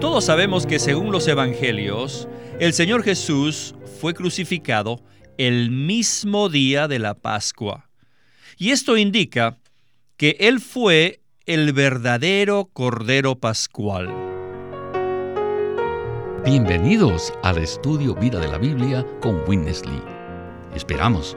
Todos sabemos que según los evangelios, el Señor Jesús fue crucificado el mismo día de la Pascua. Y esto indica que Él fue el verdadero Cordero Pascual. Bienvenidos al estudio Vida de la Biblia con Witness Lee. Esperamos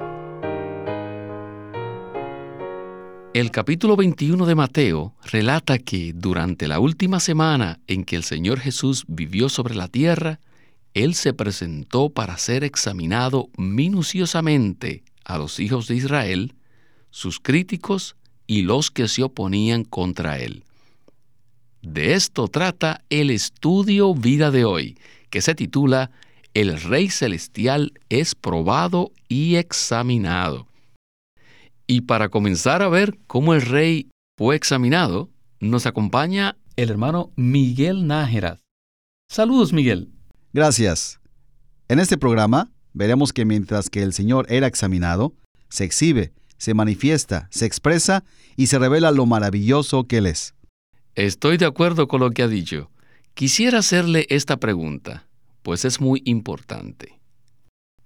El capítulo 21 de Mateo relata que durante la última semana en que el Señor Jesús vivió sobre la tierra, Él se presentó para ser examinado minuciosamente a los hijos de Israel, sus críticos y los que se oponían contra Él. De esto trata el estudio vida de hoy, que se titula El Rey Celestial es probado y examinado. Y para comenzar a ver cómo el rey fue examinado, nos acompaña el hermano Miguel Nájera. Saludos, Miguel. Gracias. En este programa veremos que mientras que el Señor era examinado, se exhibe, se manifiesta, se expresa y se revela lo maravilloso que Él es. Estoy de acuerdo con lo que ha dicho. Quisiera hacerle esta pregunta, pues es muy importante.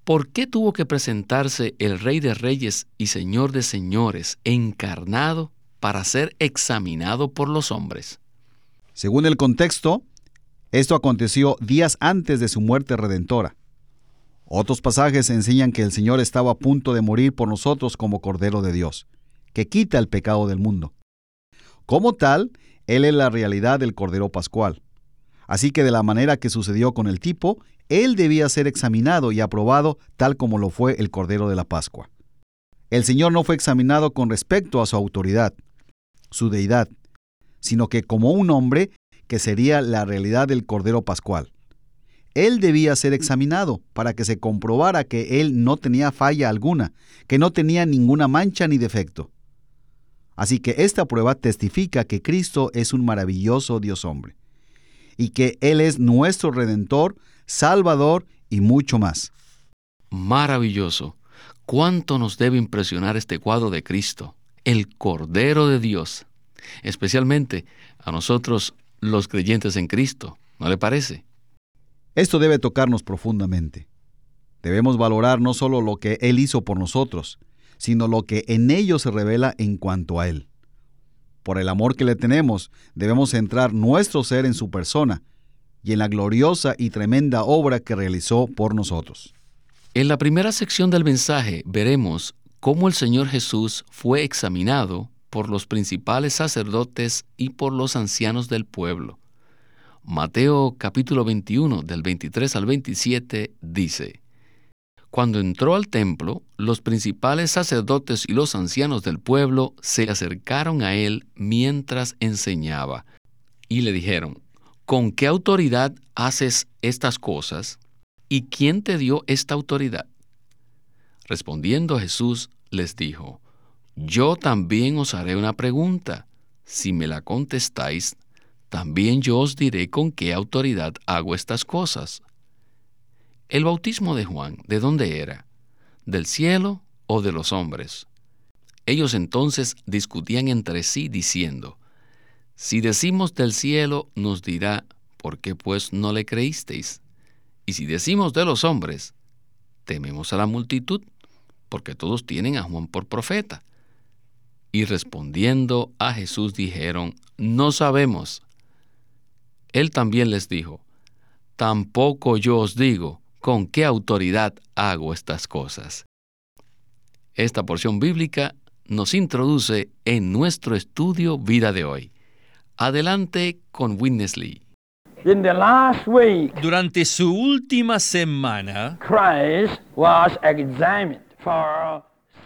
¿Por qué tuvo que presentarse el Rey de Reyes y Señor de Señores encarnado para ser examinado por los hombres? Según el contexto, esto aconteció días antes de su muerte redentora. Otros pasajes enseñan que el Señor estaba a punto de morir por nosotros como Cordero de Dios, que quita el pecado del mundo. Como tal, Él es la realidad del Cordero Pascual. Así que de la manera que sucedió con el tipo, él debía ser examinado y aprobado tal como lo fue el Cordero de la Pascua. El Señor no fue examinado con respecto a su autoridad, su deidad, sino que como un hombre que sería la realidad del Cordero Pascual. Él debía ser examinado para que se comprobara que él no tenía falla alguna, que no tenía ninguna mancha ni defecto. Así que esta prueba testifica que Cristo es un maravilloso Dios hombre y que Él es nuestro Redentor, Salvador y mucho más. Maravilloso. ¿Cuánto nos debe impresionar este cuadro de Cristo, el Cordero de Dios? Especialmente a nosotros los creyentes en Cristo, ¿no le parece? Esto debe tocarnos profundamente. Debemos valorar no solo lo que Él hizo por nosotros, sino lo que en ello se revela en cuanto a Él. Por el amor que le tenemos, debemos centrar nuestro ser en su persona y en la gloriosa y tremenda obra que realizó por nosotros. En la primera sección del mensaje veremos cómo el Señor Jesús fue examinado por los principales sacerdotes y por los ancianos del pueblo. Mateo capítulo 21 del 23 al 27 dice, cuando entró al templo, los principales sacerdotes y los ancianos del pueblo se acercaron a él mientras enseñaba y le dijeron, ¿con qué autoridad haces estas cosas? ¿Y quién te dio esta autoridad? Respondiendo Jesús les dijo, Yo también os haré una pregunta. Si me la contestáis, también yo os diré con qué autoridad hago estas cosas. El bautismo de Juan, ¿de dónde era? ¿Del cielo o de los hombres? Ellos entonces discutían entre sí diciendo, Si decimos del cielo, nos dirá, ¿por qué pues no le creísteis? Y si decimos de los hombres, tememos a la multitud, porque todos tienen a Juan por profeta. Y respondiendo a Jesús dijeron, No sabemos. Él también les dijo, Tampoco yo os digo, con qué autoridad hago estas cosas. Esta porción bíblica nos introduce en nuestro estudio vida de hoy. Adelante con Witness Lee. Durante su última semana,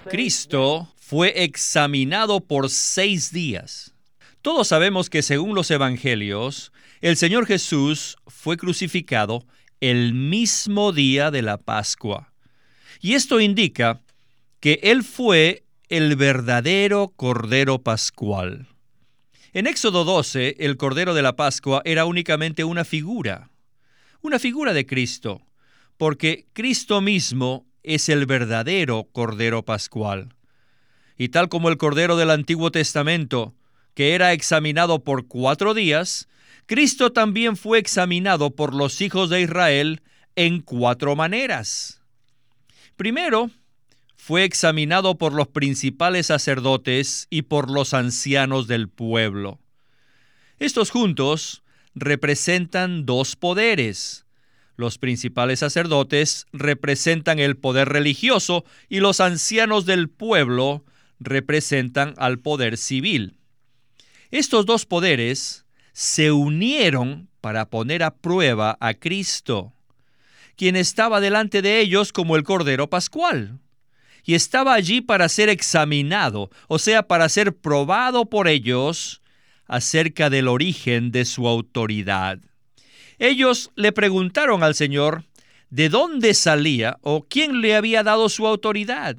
Cristo fue examinado por seis días. Todos sabemos que según los evangelios, el Señor Jesús fue crucificado el mismo día de la Pascua. Y esto indica que Él fue el verdadero Cordero Pascual. En Éxodo 12, el Cordero de la Pascua era únicamente una figura, una figura de Cristo, porque Cristo mismo es el verdadero Cordero Pascual. Y tal como el Cordero del Antiguo Testamento, que era examinado por cuatro días, Cristo también fue examinado por los hijos de Israel en cuatro maneras. Primero, fue examinado por los principales sacerdotes y por los ancianos del pueblo. Estos juntos representan dos poderes. Los principales sacerdotes representan el poder religioso y los ancianos del pueblo representan al poder civil. Estos dos poderes se unieron para poner a prueba a Cristo, quien estaba delante de ellos como el Cordero Pascual y estaba allí para ser examinado, o sea, para ser probado por ellos acerca del origen de su autoridad. Ellos le preguntaron al Señor de dónde salía o quién le había dado su autoridad.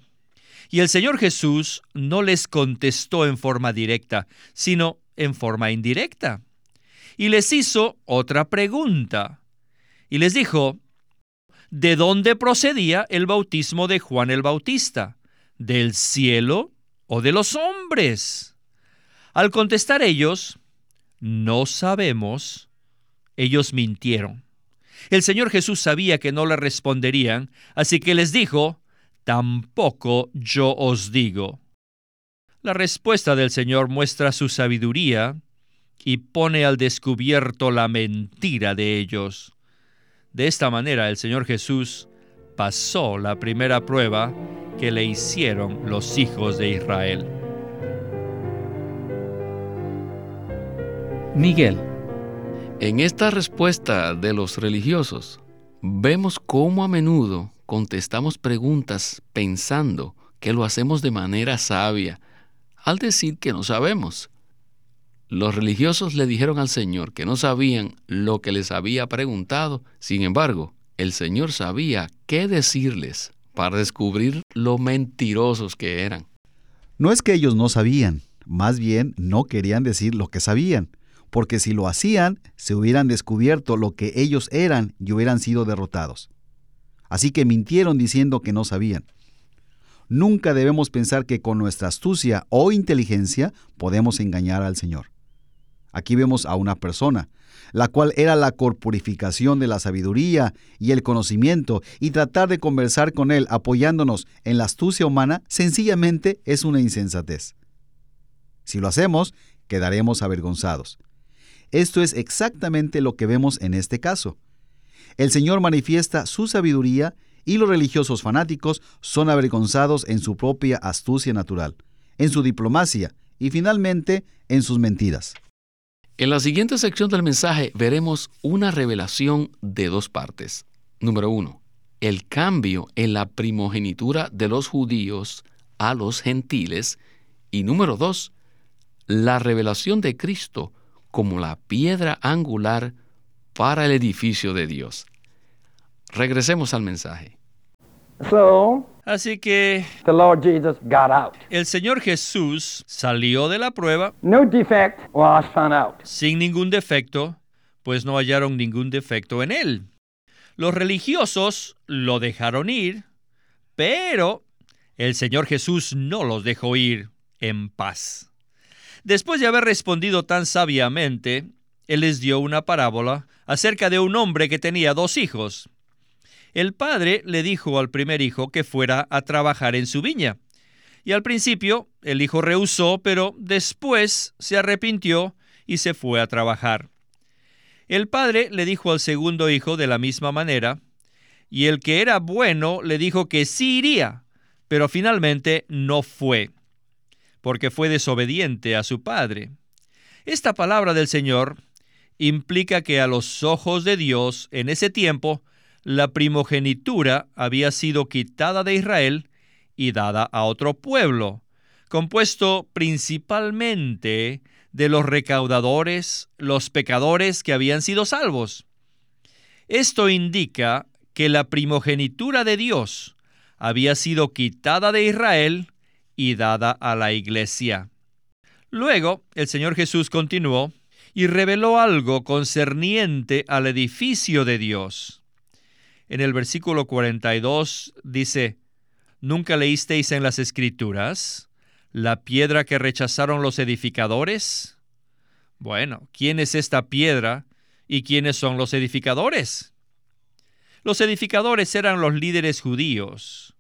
Y el Señor Jesús no les contestó en forma directa, sino en forma indirecta. Y les hizo otra pregunta. Y les dijo, de dónde procedía el bautismo de Juan el Bautista, del cielo o de los hombres. Al contestar ellos, no sabemos, ellos mintieron. El Señor Jesús sabía que no le responderían, así que les dijo, tampoco yo os digo. La respuesta del Señor muestra su sabiduría y pone al descubierto la mentira de ellos. De esta manera el Señor Jesús pasó la primera prueba que le hicieron los hijos de Israel. Miguel, en esta respuesta de los religiosos, vemos cómo a menudo contestamos preguntas pensando que lo hacemos de manera sabia, al decir que no sabemos. Los religiosos le dijeron al Señor que no sabían lo que les había preguntado, sin embargo, el Señor sabía qué decirles para descubrir lo mentirosos que eran. No es que ellos no sabían, más bien no querían decir lo que sabían, porque si lo hacían, se hubieran descubierto lo que ellos eran y hubieran sido derrotados. Así que mintieron diciendo que no sabían. Nunca debemos pensar que con nuestra astucia o inteligencia podemos engañar al Señor. Aquí vemos a una persona, la cual era la corporificación de la sabiduría y el conocimiento, y tratar de conversar con él apoyándonos en la astucia humana sencillamente es una insensatez. Si lo hacemos, quedaremos avergonzados. Esto es exactamente lo que vemos en este caso. El Señor manifiesta su sabiduría y los religiosos fanáticos son avergonzados en su propia astucia natural, en su diplomacia y finalmente en sus mentiras. En la siguiente sección del mensaje veremos una revelación de dos partes. Número uno, el cambio en la primogenitura de los judíos a los gentiles. Y número dos, la revelación de Cristo como la piedra angular para el edificio de Dios. Regresemos al mensaje. Así que el Señor Jesús salió de la prueba sin ningún defecto, pues no hallaron ningún defecto en él. Los religiosos lo dejaron ir, pero el Señor Jesús no los dejó ir en paz. Después de haber respondido tan sabiamente, Él les dio una parábola acerca de un hombre que tenía dos hijos. El padre le dijo al primer hijo que fuera a trabajar en su viña. Y al principio el hijo rehusó, pero después se arrepintió y se fue a trabajar. El padre le dijo al segundo hijo de la misma manera, y el que era bueno le dijo que sí iría, pero finalmente no fue, porque fue desobediente a su padre. Esta palabra del Señor implica que a los ojos de Dios en ese tiempo la primogenitura había sido quitada de Israel y dada a otro pueblo, compuesto principalmente de los recaudadores, los pecadores que habían sido salvos. Esto indica que la primogenitura de Dios había sido quitada de Israel y dada a la iglesia. Luego el Señor Jesús continuó y reveló algo concerniente al edificio de Dios. En el versículo 42 dice, ¿Nunca leísteis en las Escrituras la piedra que rechazaron los edificadores? Bueno, ¿quién es esta piedra y quiénes son los edificadores? Los edificadores eran los líderes judíos.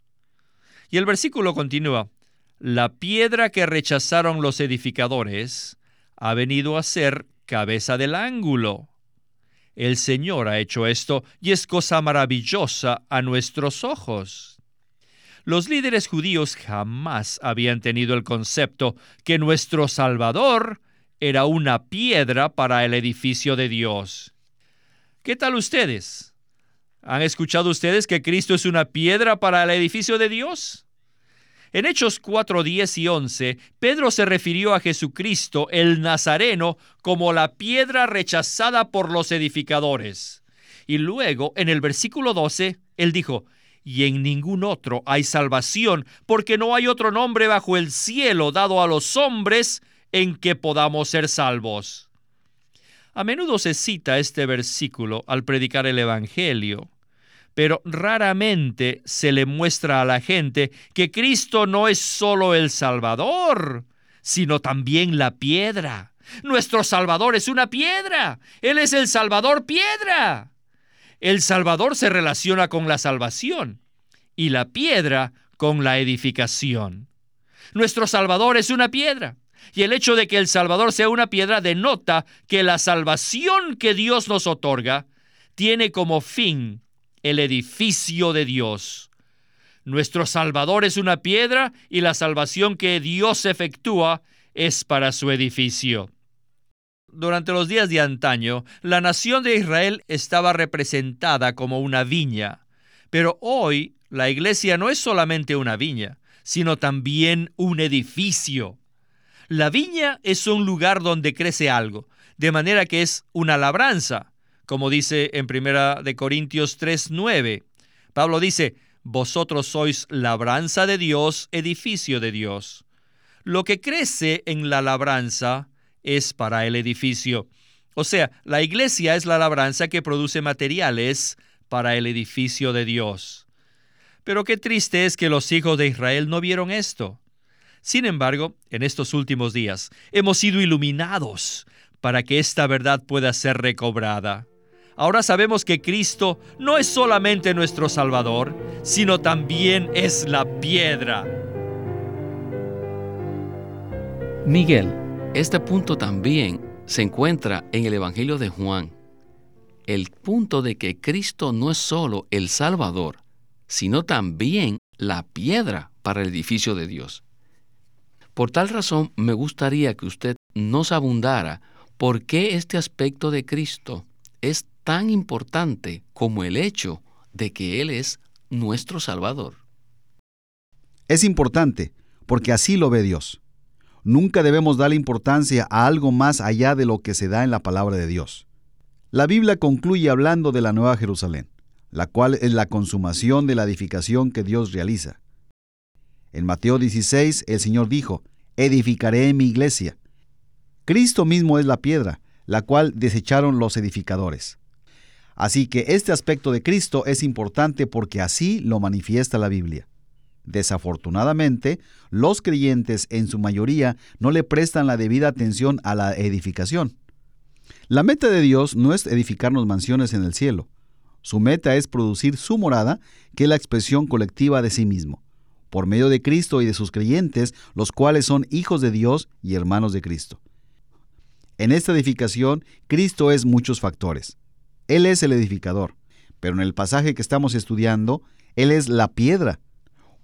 Y el versículo continúa, la piedra que rechazaron los edificadores ha venido a ser cabeza del ángulo. El Señor ha hecho esto y es cosa maravillosa a nuestros ojos. Los líderes judíos jamás habían tenido el concepto que nuestro Salvador era una piedra para el edificio de Dios. ¿Qué tal ustedes? ¿Han escuchado ustedes que Cristo es una piedra para el edificio de Dios? En Hechos 4, 10 y 11, Pedro se refirió a Jesucristo, el Nazareno, como la piedra rechazada por los edificadores. Y luego, en el versículo 12, él dijo, y en ningún otro hay salvación, porque no hay otro nombre bajo el cielo dado a los hombres en que podamos ser salvos. A menudo se cita este versículo al predicar el Evangelio, pero raramente se le muestra a la gente que Cristo no es solo el Salvador, sino también la piedra. Nuestro Salvador es una piedra. Él es el Salvador piedra. El Salvador se relaciona con la salvación y la piedra con la edificación. Nuestro Salvador es una piedra. Y el hecho de que el Salvador sea una piedra denota que la salvación que Dios nos otorga tiene como fin el edificio de Dios. Nuestro Salvador es una piedra y la salvación que Dios efectúa es para su edificio. Durante los días de antaño, la nación de Israel estaba representada como una viña, pero hoy la iglesia no es solamente una viña, sino también un edificio. La viña es un lugar donde crece algo, de manera que es una labranza, como dice en Primera de Corintios 3:9. Pablo dice, "Vosotros sois labranza de Dios, edificio de Dios." Lo que crece en la labranza es para el edificio. O sea, la iglesia es la labranza que produce materiales para el edificio de Dios. Pero qué triste es que los hijos de Israel no vieron esto. Sin embargo, en estos últimos días hemos sido iluminados para que esta verdad pueda ser recobrada. Ahora sabemos que Cristo no es solamente nuestro Salvador, sino también es la piedra. Miguel, este punto también se encuentra en el Evangelio de Juan. El punto de que Cristo no es solo el Salvador, sino también la piedra para el edificio de Dios. Por tal razón, me gustaría que usted nos abundara por qué este aspecto de Cristo es tan importante como el hecho de que Él es nuestro Salvador. Es importante porque así lo ve Dios. Nunca debemos darle importancia a algo más allá de lo que se da en la palabra de Dios. La Biblia concluye hablando de la Nueva Jerusalén, la cual es la consumación de la edificación que Dios realiza. En Mateo 16 el Señor dijo, edificaré mi iglesia. Cristo mismo es la piedra, la cual desecharon los edificadores. Así que este aspecto de Cristo es importante porque así lo manifiesta la Biblia. Desafortunadamente, los creyentes en su mayoría no le prestan la debida atención a la edificación. La meta de Dios no es edificarnos mansiones en el cielo. Su meta es producir su morada, que es la expresión colectiva de sí mismo, por medio de Cristo y de sus creyentes, los cuales son hijos de Dios y hermanos de Cristo. En esta edificación, Cristo es muchos factores. Él es el edificador, pero en el pasaje que estamos estudiando, Él es la piedra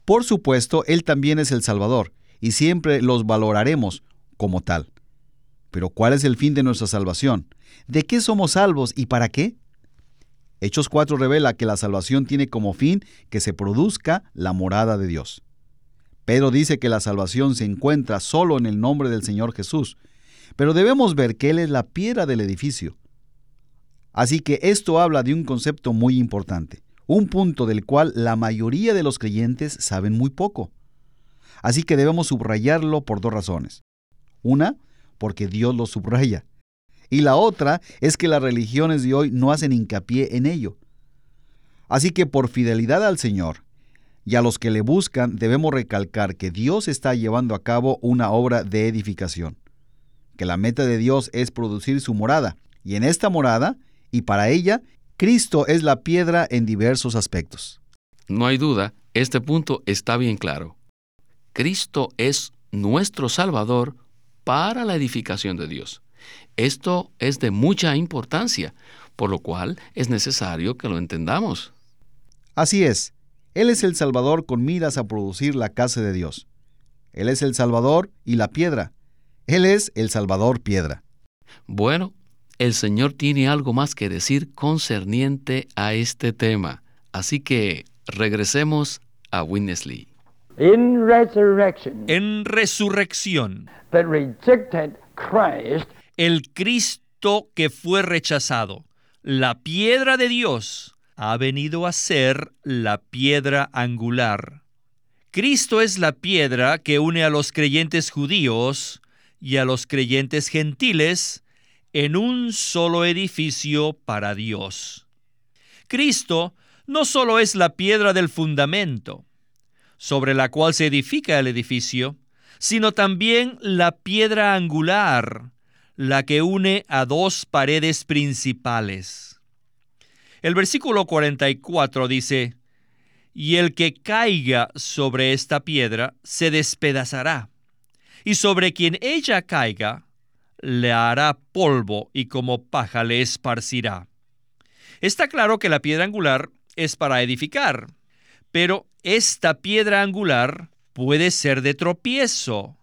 por supuesto, Él también es el Salvador, y siempre los valoraremos como tal. Pero ¿cuál es el fin de nuestra salvación? ¿De qué somos salvos y para qué? Hechos 4 revela que la salvación tiene como fin que se produzca la morada de Dios. Pedro dice que la salvación se encuentra solo en el nombre del Señor Jesús, pero debemos ver que Él es la piedra del edificio. Así que esto habla de un concepto muy importante. un punto del cual la mayoría de los creyentes saben muy poco. Así que debemos subrayarlo por dos razones. Una, porque Dios lo subraya. Y la otra es que las religiones de hoy no hacen hincapié en ello. Así que por fidelidad al Señor y a los que le buscan debemos recalcar que Dios está llevando a cabo una obra de edificación, que la meta de Dios es producir su morada, y en esta morada, y para ella, Cristo es la piedra en diversos aspectos. No hay duda, este punto está bien claro. Cristo es nuestro Salvador para la edificación de Dios. Esto es de mucha importancia, por lo cual es necesario que lo entendamos. Así es, Él es el Salvador con miras a producir la casa de Dios. Él es el Salvador y la piedra. Él es el Salvador piedra. Bueno, el Señor tiene algo más que decir concerniente a este tema. Así que regresemos a Winnesley. En resurrección, el Cristo que fue rechazado, la piedra de Dios, ha venido a ser la piedra angular. Cristo es la piedra que une a los creyentes judíos y a los creyentes gentiles en un solo edificio para Dios. Cristo no solo es la piedra del fundamento, sobre la cual se edifica el edificio, sino también la piedra angular, la que une a dos paredes principales. El versículo 44 dice, y el que caiga sobre esta piedra se despedazará, y sobre quien ella caiga le hará polvo y como paja le esparcirá. Está claro que la piedra angular es para edificar, pero esta piedra angular puede ser de tropiezo.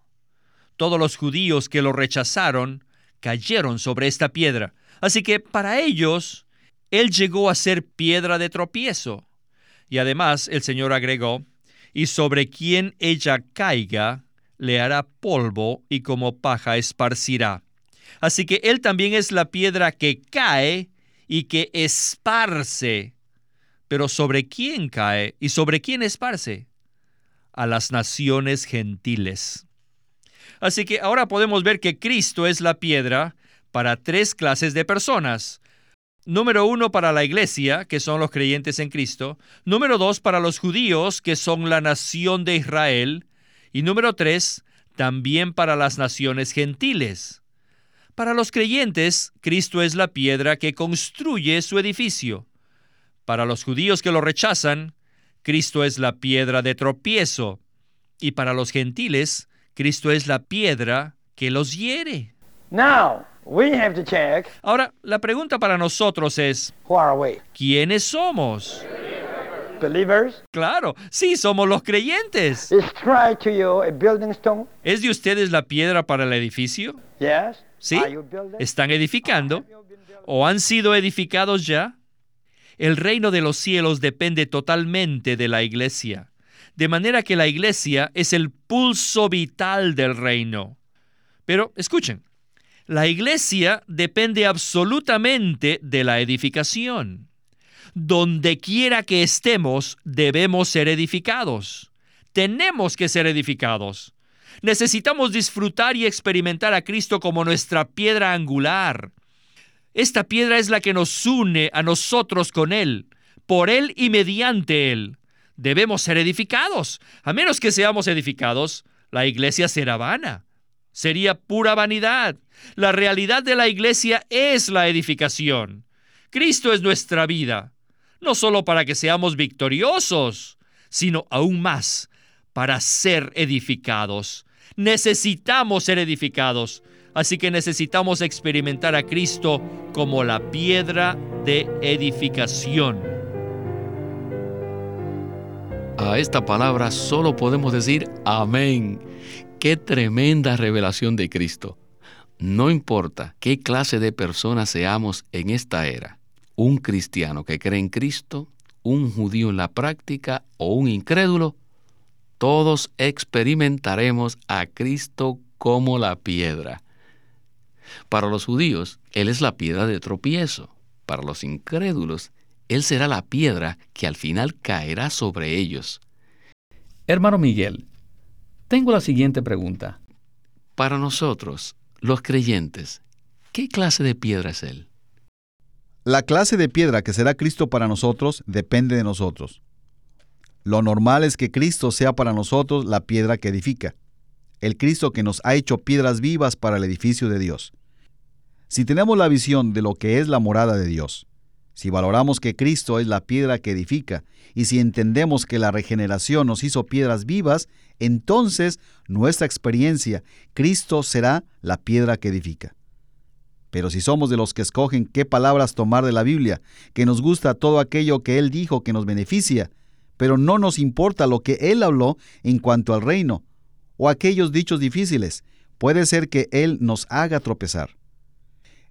Todos los judíos que lo rechazaron cayeron sobre esta piedra, así que para ellos él llegó a ser piedra de tropiezo. Y además el Señor agregó, y sobre quien ella caiga, le hará polvo y como paja esparcirá. Así que Él también es la piedra que cae y que esparce. Pero ¿sobre quién cae y sobre quién esparce? A las naciones gentiles. Así que ahora podemos ver que Cristo es la piedra para tres clases de personas Número uno para la iglesia, que son los creyentes en Cristo. Número dos para los judíos, que son la nación de Israel. Y número tres, también para las naciones gentiles. Para los creyentes, Cristo es la piedra que construye su edificio. Para los judíos que lo rechazan, Cristo es la piedra de tropiezo. Y para los gentiles, Cristo es la piedra que los hiere. Now, We have to check. Ahora, la pregunta para nosotros es? ¿quiénes somos? Believers? Claro, sí, somos los creyentes. Is Christ to you a building stone? ¿Es de ustedes la piedra para el edificio? Yes. ¿Sí? Are you building? ¿Están edificando? ¿O han sido edificados ya? El reino de los cielos depende totalmente de la iglesia, de manera que la iglesia es el pulso vital del reino. Pero escuchen, la iglesia depende absolutamente de la edificación. Donde quiera que estemos, debemos ser edificados. Tenemos que ser edificados. Necesitamos disfrutar y experimentar a Cristo como nuestra piedra angular. Esta piedra es la que nos une a nosotros con Él, por Él y mediante Él. Debemos ser edificados. A menos que seamos edificados, la iglesia será vana sería pura vanidad. La realidad de la iglesia es la edificación. Cristo es nuestra vida, no solo para que seamos victoriosos, sino aún más para ser edificados. Necesitamos ser edificados, así que necesitamos experimentar a Cristo como la piedra de edificación. A esta palabra solo podemos decir amén. Qué tremenda revelación de Cristo. No importa qué clase de personas seamos en esta era, un cristiano que cree en Cristo, un judío en la práctica o un incrédulo, todos experimentaremos a Cristo como la piedra. Para los judíos, Él es la piedra de tropiezo. Para los incrédulos, Él será la piedra que al final caerá sobre ellos. Hermano Miguel, tengo la siguiente pregunta. Para nosotros, los creyentes, ¿qué clase de piedra es Él? La clase de piedra que será Cristo para nosotros depende de nosotros. Lo normal es que Cristo sea para nosotros la piedra que edifica, el Cristo que nos ha hecho piedras vivas para el edificio de Dios. Si tenemos la visión de lo que es la morada de Dios, si valoramos que Cristo es la piedra que edifica, y si entendemos que la regeneración nos hizo piedras vivas, entonces nuestra experiencia, Cristo será la piedra que edifica. Pero si somos de los que escogen qué palabras tomar de la Biblia, que nos gusta todo aquello que Él dijo que nos beneficia, pero no nos importa lo que Él habló en cuanto al reino, o aquellos dichos difíciles, puede ser que Él nos haga tropezar.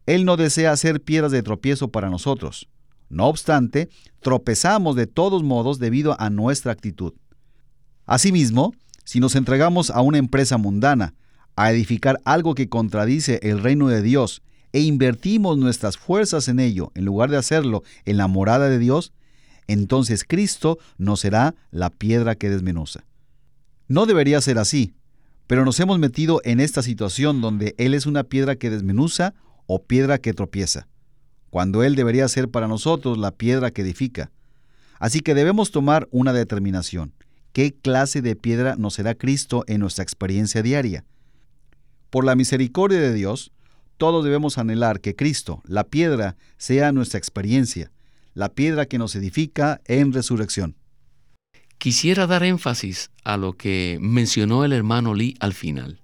Él no desea hacer piedras de tropiezo para nosotros. No obstante, tropezamos de todos modos debido a nuestra actitud. Asimismo, si nos entregamos a una empresa mundana, a edificar algo que contradice el reino de Dios, e invertimos nuestras fuerzas en ello, en lugar de hacerlo en la morada de Dios, entonces Cristo nos será la piedra que desmenuza. No debería ser así, pero nos hemos metido en esta situación donde Él es una piedra que desmenuza o piedra que tropieza, cuando Él debería ser para nosotros la piedra que edifica. Así que debemos tomar una determinación. ¿Qué clase de piedra nos será Cristo en nuestra experiencia diaria? Por la misericordia de Dios, todos debemos anhelar que Cristo, la piedra, sea nuestra experiencia, la piedra que nos edifica en resurrección. Quisiera dar énfasis a lo que mencionó el hermano Lee al final,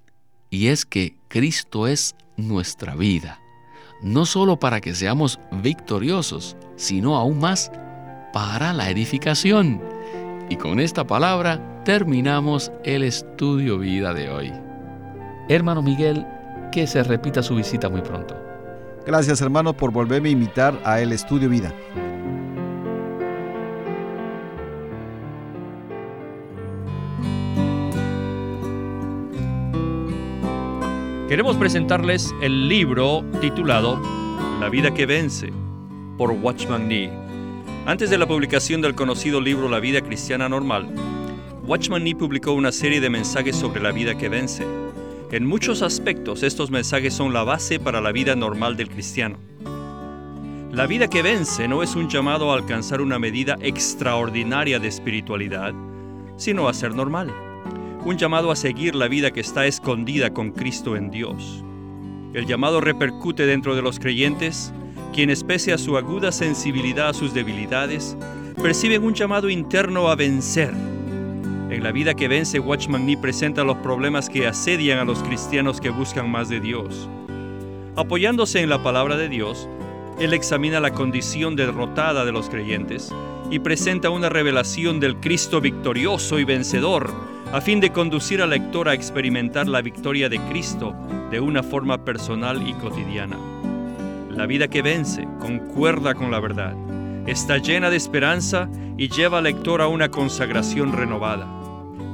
y es que Cristo es nuestra vida, no solo para que seamos victoriosos, sino aún más para la edificación. Y con esta palabra terminamos el estudio vida de hoy. Hermano Miguel, que se repita su visita muy pronto. Gracias hermano por volverme a invitar a el estudio vida. Queremos presentarles el libro titulado La vida que vence por Watchman Nee. Antes de la publicación del conocido libro La vida cristiana normal, Watchman Nee publicó una serie de mensajes sobre la vida que vence. En muchos aspectos estos mensajes son la base para la vida normal del cristiano. La vida que vence no es un llamado a alcanzar una medida extraordinaria de espiritualidad, sino a ser normal un llamado a seguir la vida que está escondida con Cristo en Dios. El llamado repercute dentro de los creyentes, quienes pese a su aguda sensibilidad a sus debilidades, perciben un llamado interno a vencer. En la vida que vence, Watchman Nee presenta los problemas que asedian a los cristianos que buscan más de Dios. Apoyándose en la palabra de Dios, él examina la condición derrotada de los creyentes y presenta una revelación del Cristo victorioso y vencedor a fin de conducir al lector a experimentar la victoria de Cristo de una forma personal y cotidiana. La vida que vence concuerda con la verdad, está llena de esperanza y lleva al lector a una consagración renovada.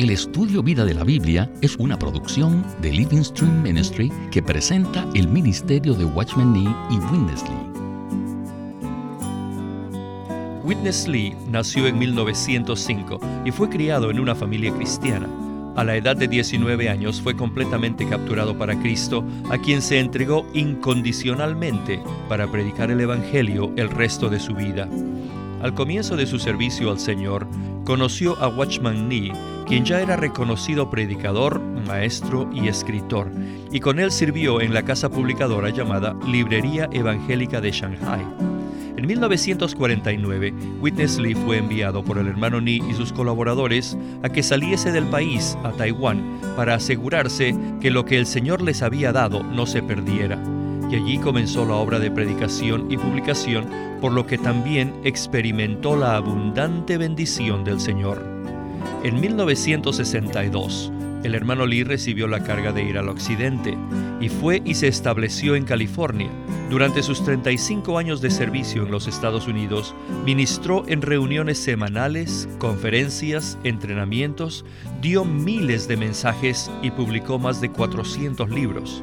El estudio Vida de la Biblia es una producción de Living Stream Ministry que presenta el ministerio de Watchman Nee y Witness Lee. Witness Lee nació en 1905 y fue criado en una familia cristiana. A la edad de 19 años fue completamente capturado para Cristo, a quien se entregó incondicionalmente para predicar el Evangelio el resto de su vida. Al comienzo de su servicio al Señor, conoció a Watchman Nee, quien ya era reconocido predicador, maestro y escritor, y con él sirvió en la casa publicadora llamada Librería Evangélica de Shanghai. En 1949, Witness Lee fue enviado por el hermano Ni y sus colaboradores a que saliese del país a Taiwán para asegurarse que lo que el Señor les había dado no se perdiera. Y allí comenzó la obra de predicación y publicación, por lo que también experimentó la abundante bendición del Señor. En 1962, el hermano Lee recibió la carga de ir al occidente y fue y se estableció en California. Durante sus 35 años de servicio en los Estados Unidos, ministró en reuniones semanales, conferencias, entrenamientos, dio miles de mensajes y publicó más de 400 libros.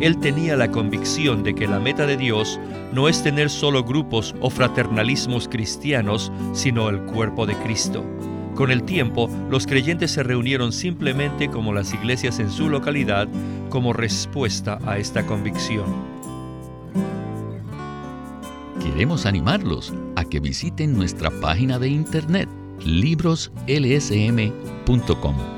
Él tenía la convicción de que la meta de Dios no es tener solo grupos o fraternalismos cristianos, sino el cuerpo de Cristo. Con el tiempo, los creyentes se reunieron simplemente como las iglesias en su localidad como respuesta a esta convicción. Queremos animarlos a que visiten nuestra página de internet libroslsm.com.